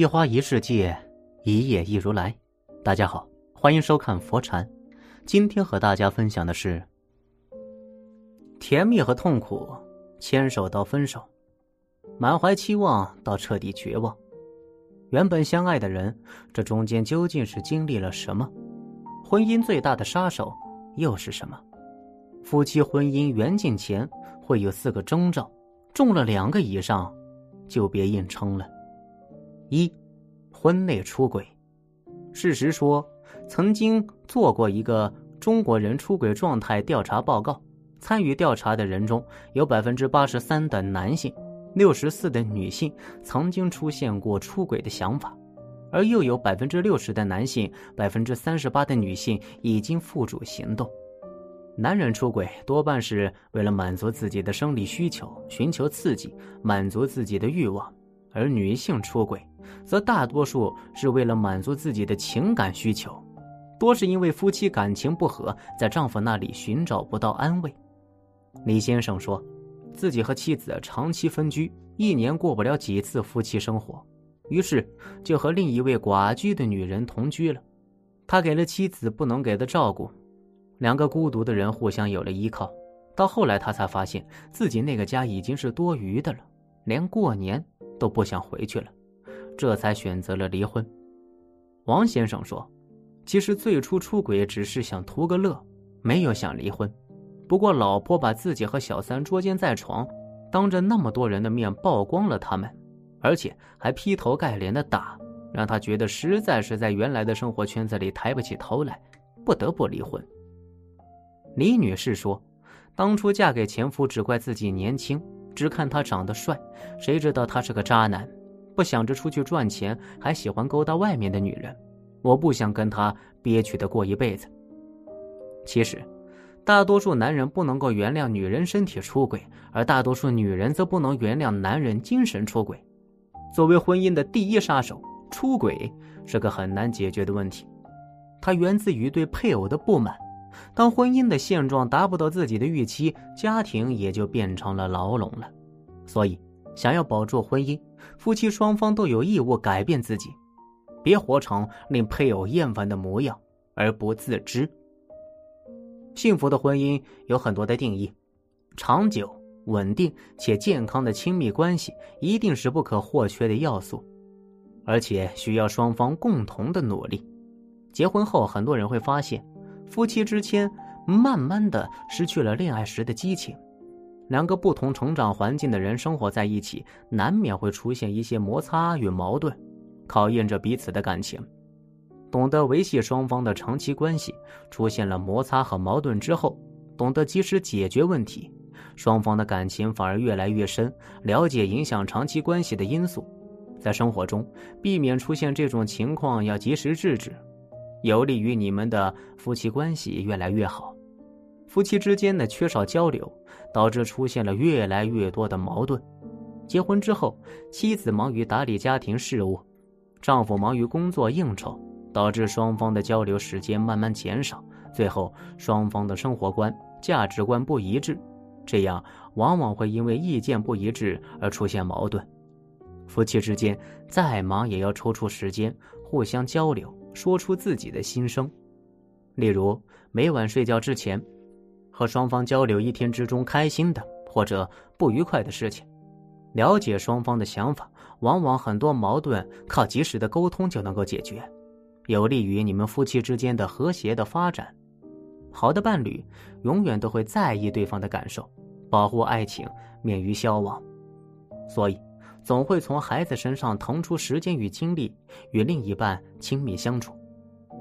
一花一世界，一叶一如来。大家好，欢迎收看佛禅。今天和大家分享的是：甜蜜和痛苦，牵手到分手，满怀期望到彻底绝望。原本相爱的人，这中间究竟是经历了什么？婚姻最大的杀手又是什么？夫妻婚姻缘尽前会有四个征兆，中了两个以上，就别硬撑了。一，婚内出轨。事实说，曾经做过一个中国人出轨状态调查报告，参与调查的人中有百分之八十三的男性，六十四的女性曾经出现过出轨的想法，而又有百分之六十的男性，百分之三十八的女性已经付诸行动。男人出轨多半是为了满足自己的生理需求，寻求刺激，满足自己的欲望。而女性出轨，则大多数是为了满足自己的情感需求，多是因为夫妻感情不和，在丈夫那里寻找不到安慰。李先生说，自己和妻子长期分居，一年过不了几次夫妻生活，于是就和另一位寡居的女人同居了。他给了妻子不能给的照顾，两个孤独的人互相有了依靠。到后来，他才发现自己那个家已经是多余的了，连过年。都不想回去了，这才选择了离婚。王先生说：“其实最初出轨只是想图个乐，没有想离婚。不过老婆把自己和小三捉奸在床，当着那么多人的面曝光了他们，而且还劈头盖脸的打，让他觉得实在是在原来的生活圈子里抬不起头来，不得不离婚。”李女士说：“当初嫁给前夫，只怪自己年轻。”只看他长得帅，谁知道他是个渣男，不想着出去赚钱，还喜欢勾搭外面的女人。我不想跟他憋屈的过一辈子。其实，大多数男人不能够原谅女人身体出轨，而大多数女人则不能原谅男人精神出轨。作为婚姻的第一杀手，出轨是个很难解决的问题，它源自于对配偶的不满。当婚姻的现状达不到自己的预期，家庭也就变成了牢笼了。所以，想要保住婚姻，夫妻双方都有义务改变自己，别活成令配偶厌烦的模样而不自知。幸福的婚姻有很多的定义，长久、稳定且健康的亲密关系一定是不可或缺的要素，而且需要双方共同的努力。结婚后，很多人会发现。夫妻之间慢慢的失去了恋爱时的激情，两个不同成长环境的人生活在一起，难免会出现一些摩擦与矛盾，考验着彼此的感情。懂得维系双方的长期关系，出现了摩擦和矛盾之后，懂得及时解决问题，双方的感情反而越来越深。了解影响长期关系的因素，在生活中避免出现这种情况，要及时制止。有利于你们的夫妻关系越来越好。夫妻之间的缺少交流，导致出现了越来越多的矛盾。结婚之后，妻子忙于打理家庭事务，丈夫忙于工作应酬，导致双方的交流时间慢慢减少。最后，双方的生活观、价值观不一致，这样往往会因为意见不一致而出现矛盾。夫妻之间再忙，也要抽出时间互相交流。说出自己的心声，例如每晚睡觉之前，和双方交流一天之中开心的或者不愉快的事情，了解双方的想法。往往很多矛盾靠及时的沟通就能够解决，有利于你们夫妻之间的和谐的发展。好的伴侣永远都会在意对方的感受，保护爱情免于消亡。所以。总会从孩子身上腾出时间与精力与另一半亲密相处，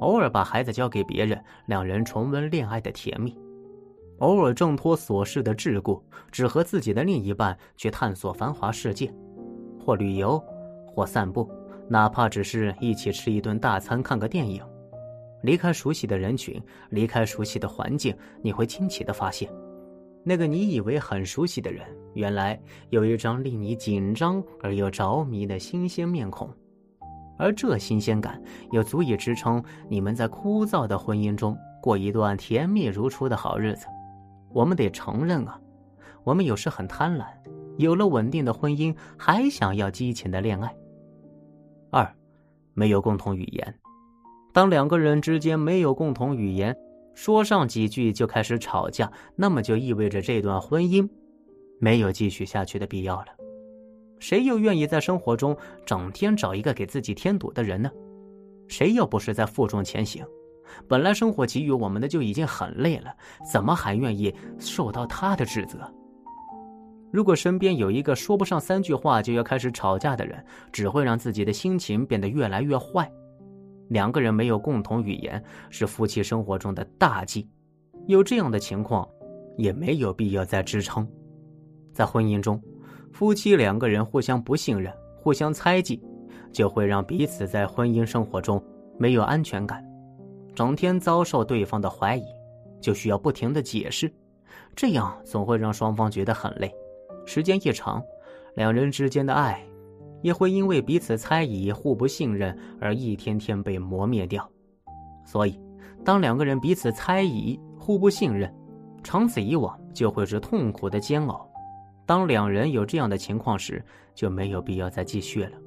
偶尔把孩子交给别人，两人重温恋爱的甜蜜；偶尔挣脱琐事的桎梏，只和自己的另一半去探索繁华世界，或旅游，或散步，哪怕只是一起吃一顿大餐、看个电影，离开熟悉的人群，离开熟悉的环境，你会惊奇的发现。那个你以为很熟悉的人，原来有一张令你紧张而又着迷的新鲜面孔，而这新鲜感又足以支撑你们在枯燥的婚姻中过一段甜蜜如初的好日子。我们得承认啊，我们有时很贪婪，有了稳定的婚姻还想要激情的恋爱。二，没有共同语言。当两个人之间没有共同语言，说上几句就开始吵架，那么就意味着这段婚姻没有继续下去的必要了。谁又愿意在生活中整天找一个给自己添堵的人呢？谁又不是在负重前行？本来生活给予我们的就已经很累了，怎么还愿意受到他的指责？如果身边有一个说不上三句话就要开始吵架的人，只会让自己的心情变得越来越坏。两个人没有共同语言是夫妻生活中的大忌，有这样的情况，也没有必要再支撑。在婚姻中，夫妻两个人互相不信任、互相猜忌，就会让彼此在婚姻生活中没有安全感。整天遭受对方的怀疑，就需要不停的解释，这样总会让双方觉得很累。时间一长，两人之间的爱，也会因为彼此猜疑、互不信任而一天天被磨灭掉。所以，当两个人彼此猜疑、互不信任，长此以往就会是痛苦的煎熬。当两人有这样的情况时，就没有必要再继续了。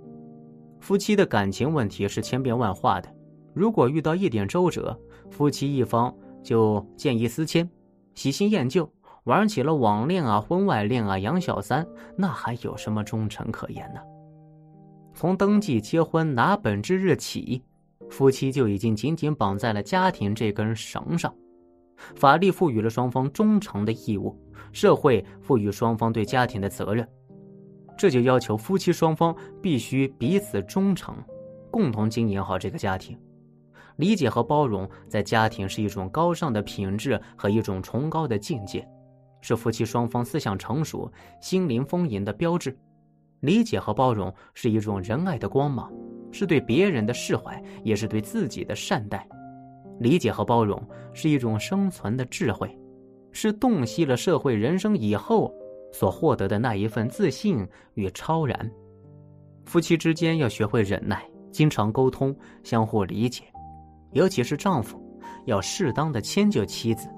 夫妻的感情问题是千变万化的。如果遇到一点周折，夫妻一方就见异思迁，喜新厌旧，玩起了网恋啊、婚外恋啊、养小三，那还有什么忠诚可言呢？从登记结婚拿本之日起，夫妻就已经紧紧绑在了家庭这根绳上，法律赋予了双方忠诚的义务，社会赋予双方对家庭的责任，这就要求夫妻双方必须彼此忠诚，共同经营好这个家庭。理解和包容在家庭是一种高尚的品质和一种崇高的境界，是夫妻双方思想成熟、心灵丰盈的标志。理解和包容是一种仁爱的光芒，是对别人的释怀，也是对自己的善待。理解和包容是一种生存的智慧，是洞悉了社会人生以后所获得的那一份自信与超然。夫妻之间要学会忍耐，经常沟通，相互理解。尤其是丈夫，要适当的迁就妻子，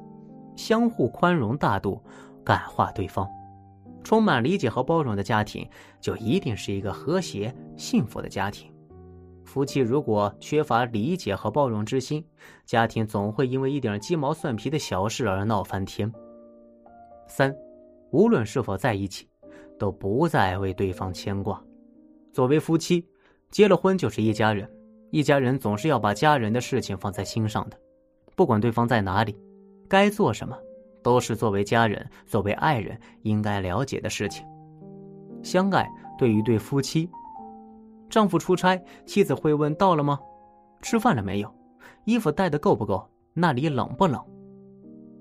相互宽容大度，感化对方，充满理解和包容的家庭，就一定是一个和谐幸福的家庭。夫妻如果缺乏理解和包容之心，家庭总会因为一点鸡毛蒜皮的小事而闹翻天。三，无论是否在一起，都不再为对方牵挂。作为夫妻，结了婚就是一家人。一家人总是要把家人的事情放在心上的，不管对方在哪里，该做什么，都是作为家人、作为爱人应该了解的事情。相爱对于对夫妻，丈夫出差，妻子会问到了吗？吃饭了没有？衣服带的够不够？那里冷不冷？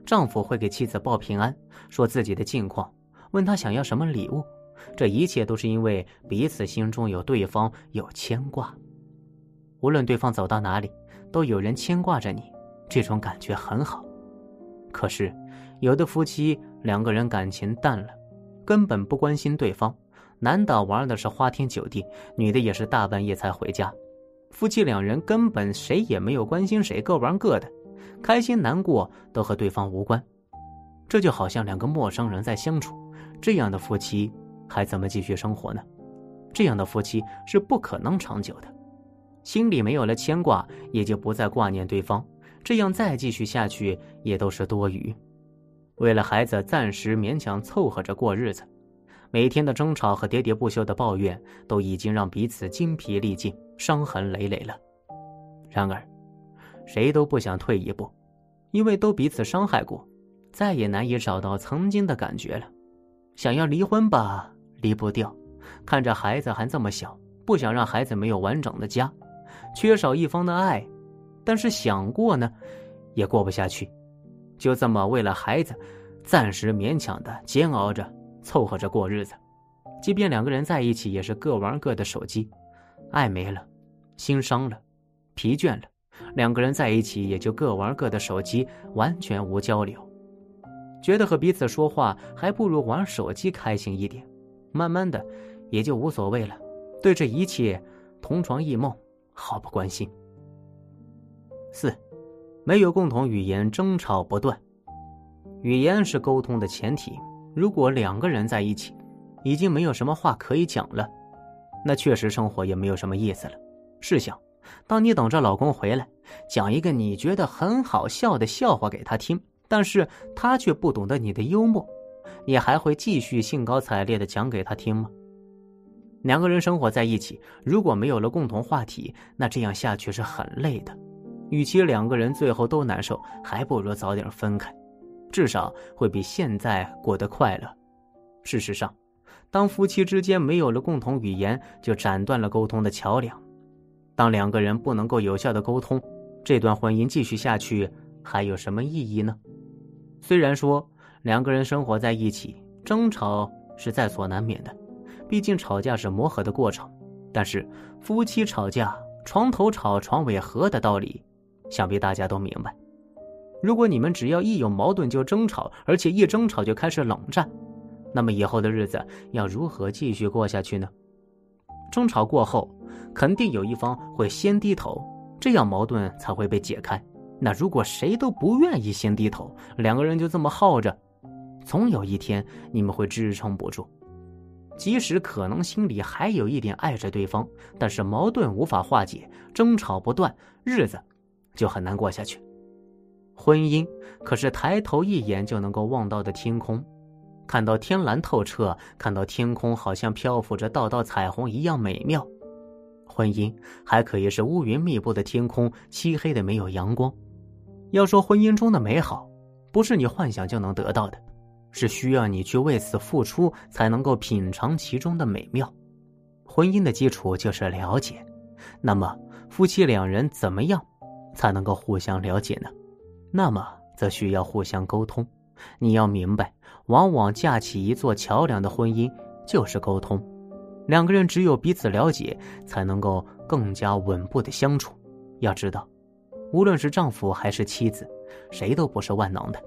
丈夫会给妻子报平安，说自己的近况，问他想要什么礼物。这一切都是因为彼此心中有对方，有牵挂。无论对方走到哪里，都有人牵挂着你，这种感觉很好。可是，有的夫妻两个人感情淡了，根本不关心对方。男的玩的是花天酒地，女的也是大半夜才回家。夫妻两人根本谁也没有关心谁，各玩各的，开心难过都和对方无关。这就好像两个陌生人在相处，这样的夫妻还怎么继续生活呢？这样的夫妻是不可能长久的。心里没有了牵挂，也就不再挂念对方。这样再继续下去也都是多余。为了孩子，暂时勉强凑合着过日子，每天的争吵和喋喋不休的抱怨，都已经让彼此精疲力尽、伤痕累累了。然而，谁都不想退一步，因为都彼此伤害过，再也难以找到曾经的感觉了。想要离婚吧，离不掉。看着孩子还这么小，不想让孩子没有完整的家。缺少一方的爱，但是想过呢，也过不下去。就这么为了孩子，暂时勉强的煎熬着，凑合着过日子。即便两个人在一起，也是各玩各的手机。爱没了，心伤了，疲倦了，两个人在一起也就各玩各的手机，完全无交流。觉得和彼此说话还不如玩手机开心一点。慢慢的，也就无所谓了。对这一切，同床异梦。毫不关心。四，没有共同语言，争吵不断。语言是沟通的前提。如果两个人在一起，已经没有什么话可以讲了，那确实生活也没有什么意思了。试想，当你等着老公回来，讲一个你觉得很好笑的笑话给他听，但是他却不懂得你的幽默，你还会继续兴高采烈的讲给他听吗？两个人生活在一起，如果没有了共同话题，那这样下去是很累的。与其两个人最后都难受，还不如早点分开，至少会比现在过得快乐。事实上，当夫妻之间没有了共同语言，就斩断了沟通的桥梁。当两个人不能够有效的沟通，这段婚姻继续下去还有什么意义呢？虽然说两个人生活在一起，争吵是在所难免的，毕竟吵架是磨合的过程。但是夫妻吵架，床头吵，床尾和的道理，想必大家都明白。如果你们只要一有矛盾就争吵，而且一争吵就开始冷战。那么以后的日子要如何继续过下去呢？争吵过后，肯定有一方会先低头，这样矛盾才会被解开。那如果谁都不愿意先低头，两个人就这么耗着，总有一天你们会支撑不住。即使可能心里还有一点爱着对方，但是矛盾无法化解，争吵不断，日子就很难过下去。婚姻可是抬头一眼就能够望到的天空。看到天蓝透彻，看到天空好像漂浮着道道彩虹一样美妙。婚姻还可以是乌云密布的天空，漆黑的没有阳光。要说婚姻中的美好，不是你幻想就能得到的，是需要你去为此付出才能够品尝其中的美妙。婚姻的基础就是了解，那么夫妻两人怎么样才能够互相了解呢？那么则需要互相沟通。你要明白，往往架起一座桥梁的婚姻就是沟通。两个人只有彼此了解，才能够更加稳步的相处。要知道，无论是丈夫还是妻子，谁都不是万能的，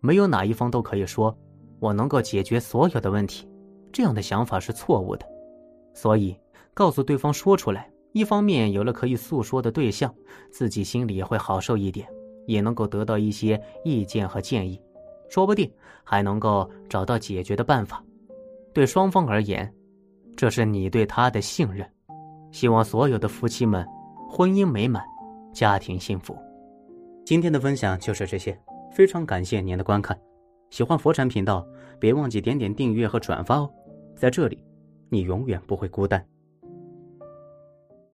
没有哪一方都可以说我能够解决所有的问题。这样的想法是错误的。所以，告诉对方说出来，一方面有了可以诉说的对象，自己心里也会好受一点，也能够得到一些意见和建议。说不定还能够找到解决的办法，对双方而言，这是你对他的信任。希望所有的夫妻们婚姻美满，家庭幸福。今天的分享就是这些，非常感谢您的观看。喜欢佛禅频道，别忘记点点订阅和转发哦。在这里，你永远不会孤单。